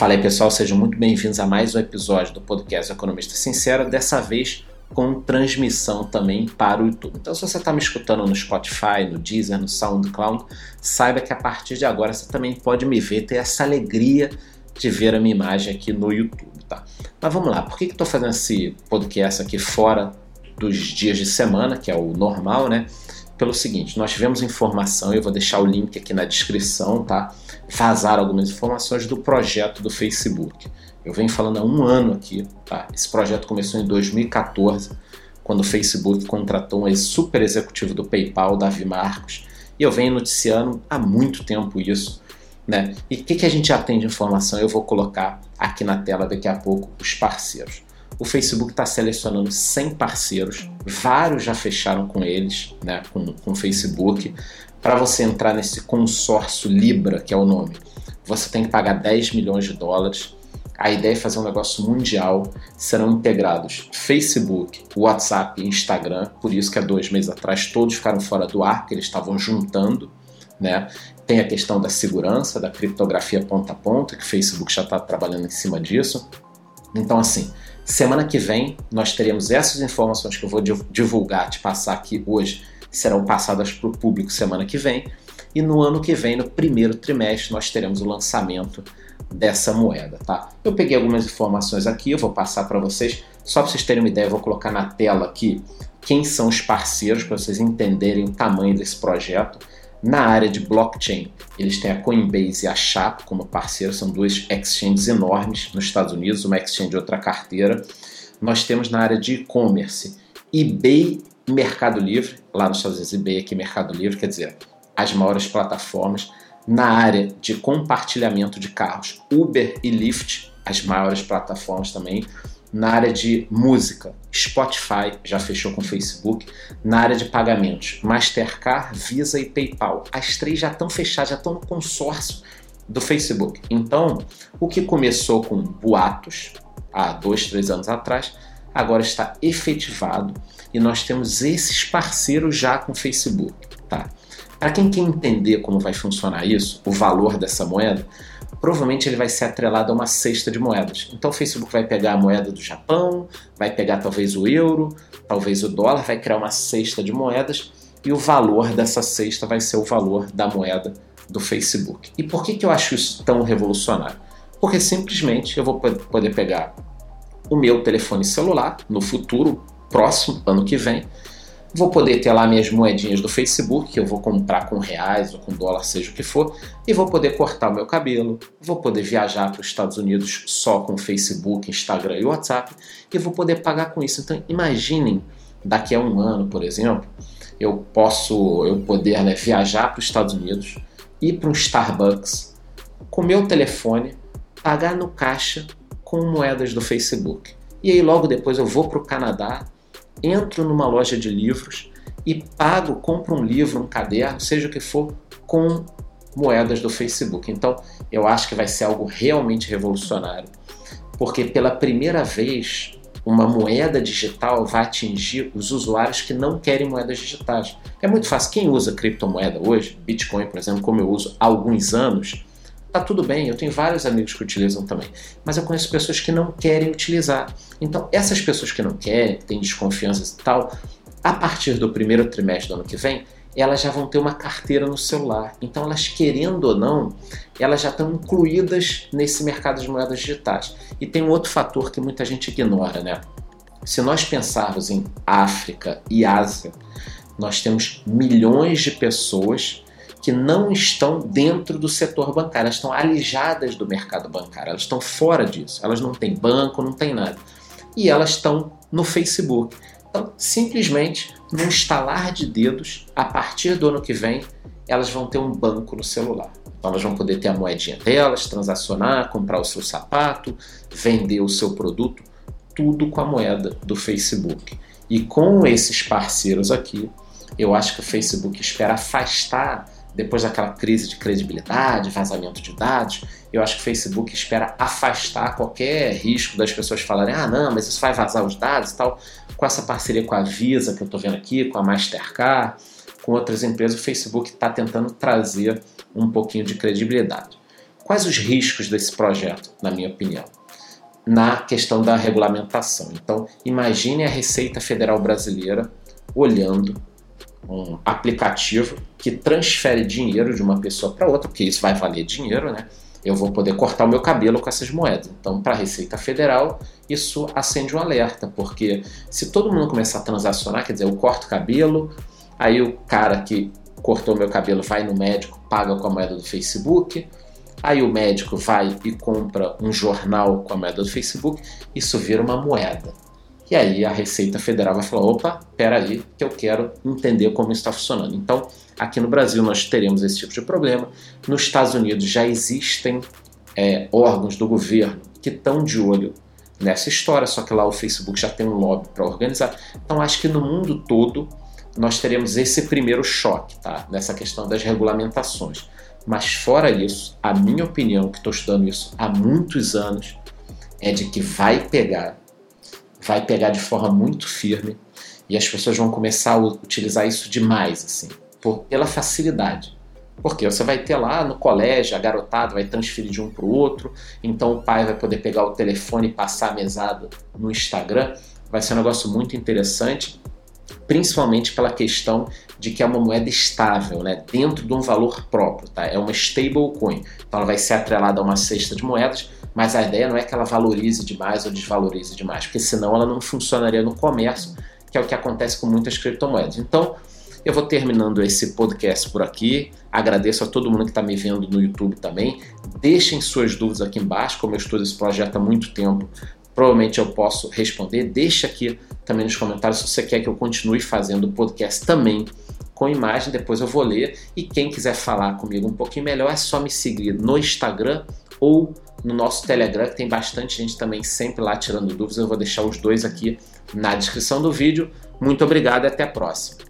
Fala aí pessoal, sejam muito bem-vindos a mais um episódio do podcast Economista Sincera, dessa vez com transmissão também para o YouTube. Então, se você está me escutando no Spotify, no Deezer, no SoundCloud, saiba que a partir de agora você também pode me ver, ter essa alegria de ver a minha imagem aqui no YouTube, tá? Mas vamos lá, por que, que estou fazendo esse podcast aqui fora dos dias de semana, que é o normal, né? Pelo seguinte, nós tivemos informação, eu vou deixar o link aqui na descrição, tá? Vazar algumas informações do projeto do Facebook. Eu venho falando há um ano aqui, tá? Esse projeto começou em 2014, quando o Facebook contratou um super executivo do PayPal, Davi Marcos, e eu venho noticiando há muito tempo isso, né? E o que, que a gente já tem de informação? Eu vou colocar aqui na tela daqui a pouco os parceiros. O Facebook está selecionando 100 parceiros, vários já fecharam com eles, né, com, com o Facebook. Para você entrar nesse consórcio Libra, que é o nome, você tem que pagar 10 milhões de dólares. A ideia é fazer um negócio mundial. Serão integrados Facebook, WhatsApp e Instagram. Por isso que há dois meses atrás todos ficaram fora do ar, porque eles estavam juntando. Né? Tem a questão da segurança, da criptografia ponta a ponta, que o Facebook já está trabalhando em cima disso. Então, assim, Semana que vem nós teremos essas informações que eu vou divulgar, te passar aqui hoje, serão passadas para o público semana que vem. E no ano que vem, no primeiro trimestre, nós teremos o lançamento dessa moeda, tá? Eu peguei algumas informações aqui, eu vou passar para vocês, só para vocês terem uma ideia, eu vou colocar na tela aqui quem são os parceiros para vocês entenderem o tamanho desse projeto. Na área de blockchain, eles têm a Coinbase e a Chapo como parceiros, são duas exchanges enormes nos Estados Unidos, uma exchange e outra carteira. Nós temos na área de e-commerce, eBay e Mercado Livre, lá nos Estados Unidos, eBay aqui Mercado Livre, quer dizer, as maiores plataformas. Na área de compartilhamento de carros, Uber e Lyft, as maiores plataformas também na área de música, Spotify já fechou com o Facebook. Na área de pagamentos, Mastercard, Visa e PayPal. As três já estão fechadas, já estão no consórcio do Facebook. Então, o que começou com boatos há dois, três anos atrás, agora está efetivado e nós temos esses parceiros já com o Facebook. Tá? Para quem quer entender como vai funcionar isso, o valor dessa moeda, provavelmente ele vai ser atrelado a uma cesta de moedas. Então o Facebook vai pegar a moeda do Japão, vai pegar talvez o euro, talvez o dólar, vai criar uma cesta de moedas e o valor dessa cesta vai ser o valor da moeda do Facebook. E por que, que eu acho isso tão revolucionário? Porque simplesmente eu vou poder pegar o meu telefone celular no futuro, próximo, ano que vem, Vou poder ter lá minhas moedinhas do Facebook, que eu vou comprar com reais ou com dólar, seja o que for, e vou poder cortar o meu cabelo, vou poder viajar para os Estados Unidos só com Facebook, Instagram e WhatsApp, e vou poder pagar com isso. Então, imaginem, daqui a um ano, por exemplo, eu posso, eu poder né, viajar para os Estados Unidos, ir para um Starbucks, com meu telefone, pagar no caixa com moedas do Facebook. E aí logo depois eu vou para o Canadá, entro numa loja de livros e pago, compro um livro, um caderno, seja o que for, com moedas do Facebook. Então, eu acho que vai ser algo realmente revolucionário, porque pela primeira vez uma moeda digital vai atingir os usuários que não querem moedas digitais. É muito fácil. Quem usa criptomoeda hoje, Bitcoin, por exemplo, como eu uso há alguns anos, tá tudo bem, eu tenho vários amigos que utilizam também, mas eu conheço pessoas que não querem utilizar. Então, essas pessoas que não querem, têm desconfiança e tal, a partir do primeiro trimestre do ano que vem, elas já vão ter uma carteira no celular. Então, elas querendo ou não, elas já estão incluídas nesse mercado de moedas digitais. E tem um outro fator que muita gente ignora, né? Se nós pensarmos em África e Ásia, nós temos milhões de pessoas que não estão dentro do setor bancário, elas estão alijadas do mercado bancário, elas estão fora disso, elas não têm banco, não têm nada. E elas estão no Facebook. Então, simplesmente, num estalar de dedos, a partir do ano que vem, elas vão ter um banco no celular. Então, elas vão poder ter a moedinha delas, transacionar, comprar o seu sapato, vender o seu produto, tudo com a moeda do Facebook. E com esses parceiros aqui, eu acho que o Facebook espera afastar depois daquela crise de credibilidade, vazamento de dados, eu acho que o Facebook espera afastar qualquer risco das pessoas falarem: ah, não, mas isso vai vazar os dados e tal. Com essa parceria com a Visa, que eu estou vendo aqui, com a Mastercard, com outras empresas, o Facebook está tentando trazer um pouquinho de credibilidade. Quais os riscos desse projeto, na minha opinião? Na questão da regulamentação. Então, imagine a Receita Federal Brasileira olhando um aplicativo que transfere dinheiro de uma pessoa para outra, porque isso vai valer dinheiro, né? Eu vou poder cortar o meu cabelo com essas moedas. Então, para a Receita Federal, isso acende um alerta, porque se todo mundo começar a transacionar, quer dizer, eu corto o cabelo, aí o cara que cortou meu cabelo vai no médico, paga com a moeda do Facebook, aí o médico vai e compra um jornal com a moeda do Facebook, isso vira uma moeda. E aí a Receita Federal vai falar: opa, peraí, que eu quero entender como está funcionando. Então, aqui no Brasil nós teremos esse tipo de problema. Nos Estados Unidos já existem é, órgãos do governo que estão de olho nessa história, só que lá o Facebook já tem um lobby para organizar. Então, acho que no mundo todo nós teremos esse primeiro choque, tá? Nessa questão das regulamentações. Mas fora isso, a minha opinião, que estou estudando isso há muitos anos, é de que vai pegar vai pegar de forma muito firme e as pessoas vão começar a utilizar isso demais, assim, por, pela facilidade. Porque você vai ter lá no colégio, a garotada vai transferir de um para o outro, então o pai vai poder pegar o telefone e passar a mesada no Instagram. Vai ser um negócio muito interessante, principalmente pela questão de que é uma moeda estável, né, dentro de um valor próprio. Tá? É uma stablecoin, então ela vai ser atrelada a uma cesta de moedas mas a ideia não é que ela valorize demais ou desvalorize demais, porque senão ela não funcionaria no comércio, que é o que acontece com muitas criptomoedas. Então, eu vou terminando esse podcast por aqui. Agradeço a todo mundo que está me vendo no YouTube também. Deixem suas dúvidas aqui embaixo, como eu estudo esse projeto há muito tempo. Provavelmente eu posso responder. Deixe aqui também nos comentários se você quer que eu continue fazendo o podcast também com imagem. Depois eu vou ler. E quem quiser falar comigo um pouquinho melhor, é só me seguir no Instagram ou no nosso Telegram, que tem bastante gente também sempre lá tirando dúvidas. Eu vou deixar os dois aqui na descrição do vídeo. Muito obrigado e até a próxima.